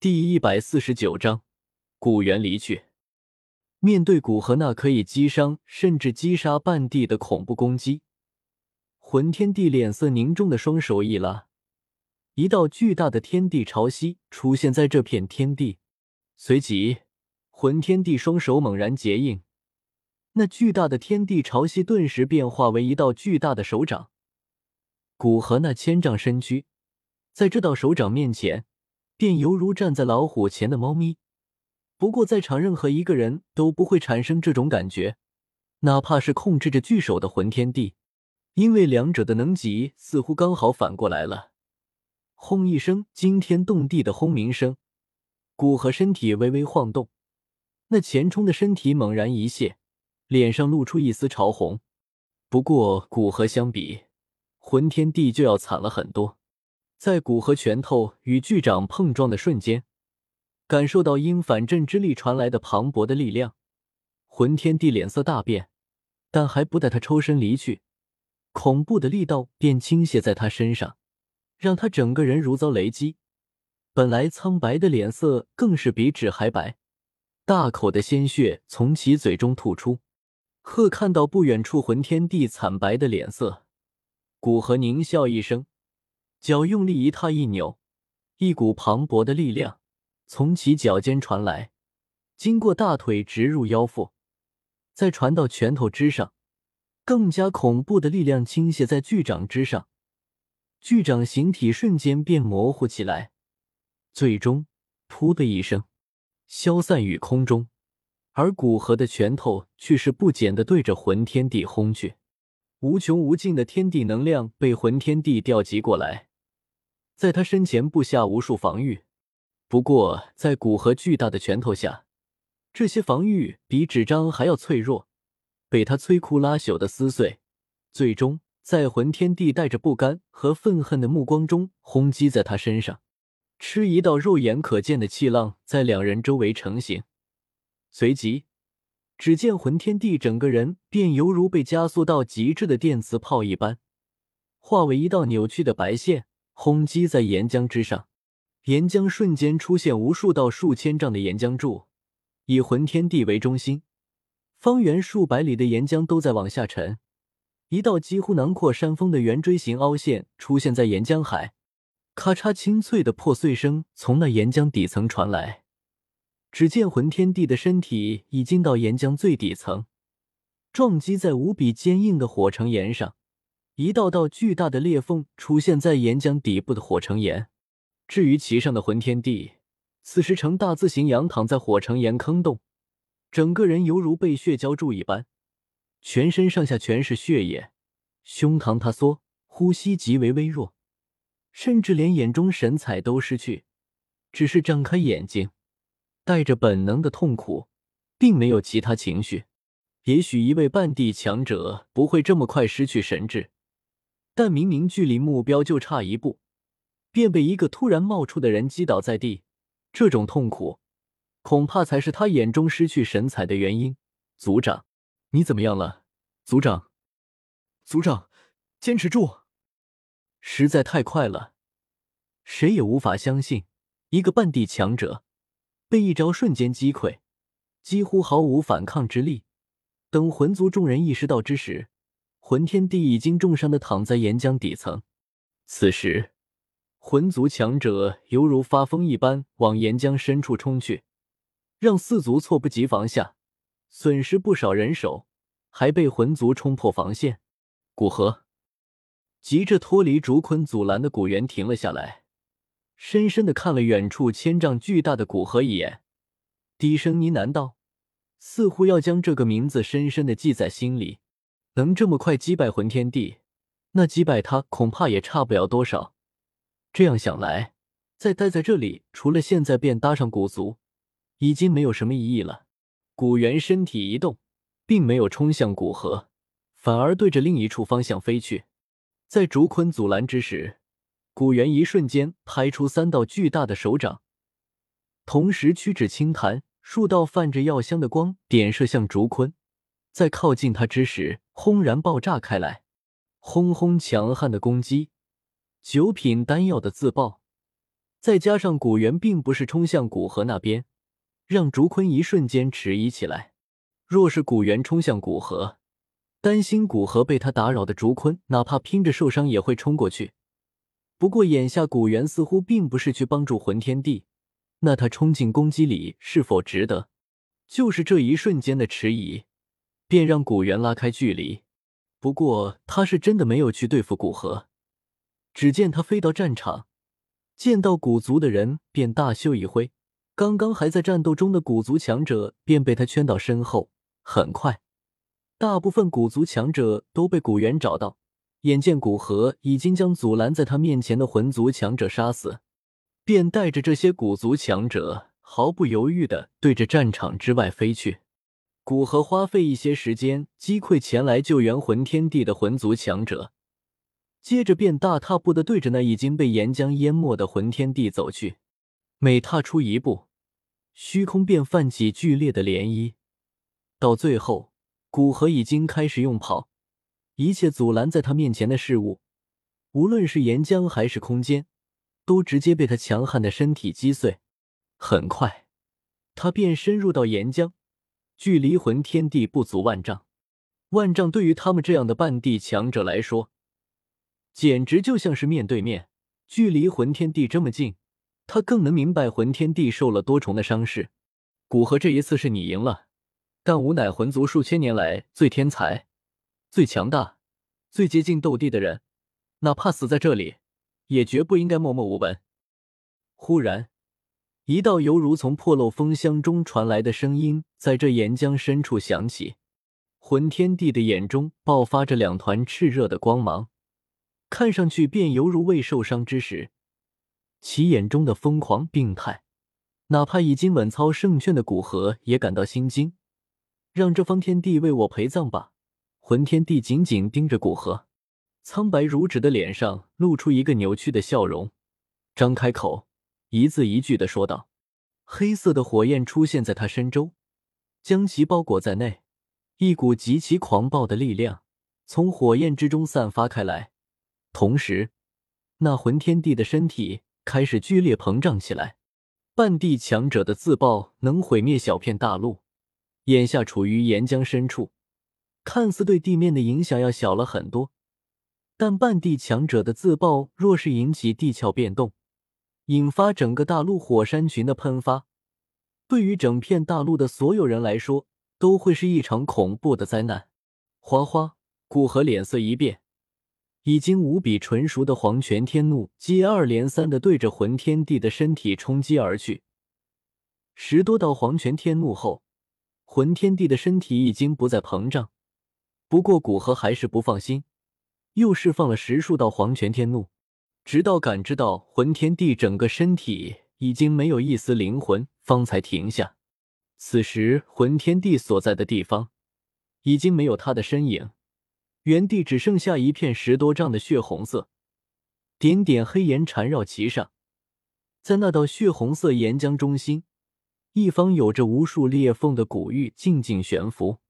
第一百四十九章，古猿离去。面对古河那可以击伤甚至击杀半地的恐怖攻击，魂天帝脸色凝重的双手一拉，一道巨大的天地潮汐出现在这片天地。随即，魂天帝双手猛然结印，那巨大的天地潮汐顿时变化为一道巨大的手掌。古河那千丈身躯，在这道手掌面前。便犹如站在老虎前的猫咪，不过在场任何一个人都不会产生这种感觉，哪怕是控制着巨手的魂天帝，因为两者的能级似乎刚好反过来了。轰一声惊天动地的轰鸣声，古河身体微微晃动，那前冲的身体猛然一泄，脸上露出一丝潮红。不过古河相比魂天帝就要惨了很多。在骨和拳头与巨掌碰撞的瞬间，感受到因反震之力传来的磅礴的力量，魂天帝脸色大变，但还不待他抽身离去，恐怖的力道便倾泻在他身上，让他整个人如遭雷击。本来苍白的脸色更是比纸还白，大口的鲜血从其嘴中吐出。呵，看到不远处魂天帝惨白的脸色，古河狞笑一声。脚用力一踏一扭，一股磅礴的力量从其脚尖传来，经过大腿直入腰腹，再传到拳头之上，更加恐怖的力量倾泻在巨掌之上，巨掌形体瞬间变模糊起来，最终“噗”的一声消散于空中，而古河的拳头却是不减的对着魂天地轰去，无穷无尽的天地能量被魂天地调集过来。在他身前布下无数防御，不过在古河巨大的拳头下，这些防御比纸张还要脆弱，被他摧枯拉朽的撕碎。最终，在魂天帝带着不甘和愤恨的目光中轰击在他身上，吃一道肉眼可见的气浪在两人周围成型。随即，只见魂天帝整个人便犹如被加速到极致的电磁炮一般，化为一道扭曲的白线。轰击在岩浆之上，岩浆瞬间出现无数道数千丈的岩浆柱，以魂天地为中心，方圆数百里的岩浆都在往下沉。一道几乎囊括山峰的圆锥形凹陷出现在岩浆海，咔嚓清脆的破碎声从那岩浆底层传来。只见魂天地的身体已经到岩浆最底层，撞击在无比坚硬的火成岩上。一道道巨大的裂缝出现在岩浆底部的火成岩。至于其上的魂天帝，此时呈大字形仰躺在火成岩坑洞，整个人犹如被血浇筑一般，全身上下全是血液，胸膛塌缩，呼吸极为微弱，甚至连眼中神采都失去，只是张开眼睛，带着本能的痛苦，并没有其他情绪。也许一位半地强者不会这么快失去神智。但明明距离目标就差一步，便被一个突然冒出的人击倒在地，这种痛苦，恐怕才是他眼中失去神采的原因。族长，你怎么样了？族长，族长，坚持住！实在太快了，谁也无法相信，一个半地强者被一招瞬间击溃，几乎毫无反抗之力。等魂族众人意识到之时，魂天帝已经重伤的躺在岩浆底层，此时魂族强者犹如发疯一般往岩浆深处冲去，让四族措不及防下损失不少人手，还被魂族冲破防线。古河急着脱离竹捆阻拦的古猿停了下来，深深的看了远处千丈巨大的古河一眼，低声呢喃道，似乎要将这个名字深深的记在心里。能这么快击败魂天帝，那击败他恐怕也差不了多少。这样想来，再待在这里，除了现在便搭上古族，已经没有什么意义了。古猿身体一动，并没有冲向古河，反而对着另一处方向飞去。在竹坤阻拦之时，古猿一瞬间拍出三道巨大的手掌，同时屈指轻弹，数道泛着药香的光点射向竹坤。在靠近他之时，轰然爆炸开来，轰轰强悍的攻击，九品丹药的自爆，再加上古猿并不是冲向古河那边，让竹坤一瞬间迟疑起来。若是古猿冲向古河，担心古河被他打扰的竹坤，哪怕拼着受伤也会冲过去。不过眼下古猿似乎并不是去帮助魂天帝，那他冲进攻击里是否值得？就是这一瞬间的迟疑，便让古猿拉开距离。不过他是真的没有去对付古河。只见他飞到战场，见到古族的人便大袖一挥，刚刚还在战斗中的古族强者便被他圈到身后。很快，大部分古族强者都被古猿找到。眼见古河已经将阻拦在他面前的魂族强者杀死，便带着这些古族强者毫不犹豫的对着战场之外飞去。古河花费一些时间击溃前来救援魂天帝的魂族强者，接着便大踏步的对着那已经被岩浆淹没的魂天帝走去。每踏出一步，虚空便泛起剧烈的涟漪。到最后，古河已经开始用跑，一切阻拦在他面前的事物，无论是岩浆还是空间，都直接被他强悍的身体击碎。很快，他便深入到岩浆，距离魂天地不足万丈。万丈对于他们这样的半地强者来说，简直就像是面对面。距离魂天地这么近，他更能明白魂天地受了多重的伤势。古河，这一次是你赢了。但吾乃魂族数千年来最天才、最强大、最接近斗帝的人，哪怕死在这里，也绝不应该默默无闻。忽然，一道犹如从破漏风箱中传来的声音在这岩浆深处响起。魂天帝的眼中爆发着两团炽热的光芒，看上去便犹如未受伤之时，其眼中的疯狂病态，哪怕已经稳操胜券的古河也感到心惊。让这方天地为我陪葬吧！魂天帝紧紧盯着古河，苍白如纸的脸上露出一个扭曲的笑容，张开口，一字一句的说道：“黑色的火焰出现在他身周，将其包裹在内。一股极其狂暴的力量从火焰之中散发开来，同时，那魂天帝的身体开始剧烈膨胀起来。半地强者的自爆能毁灭小片大陆。”眼下处于岩浆深处，看似对地面的影响要小了很多，但半地强者的自爆若是引起地壳变动，引发整个大陆火山群的喷发，对于整片大陆的所有人来说，都会是一场恐怖的灾难。花花、古河脸色一变，已经无比纯熟的黄泉天怒接二连三的对着魂天帝的身体冲击而去，十多道黄泉天怒后。魂天帝的身体已经不再膨胀，不过古河还是不放心，又释放了十数道黄泉天怒，直到感知到魂天帝整个身体已经没有一丝灵魂，方才停下。此时魂天帝所在的地方已经没有他的身影，原地只剩下一片十多丈的血红色，点点黑岩缠绕其上，在那道血红色岩浆中心。一方有着无数裂缝的古玉静静悬浮。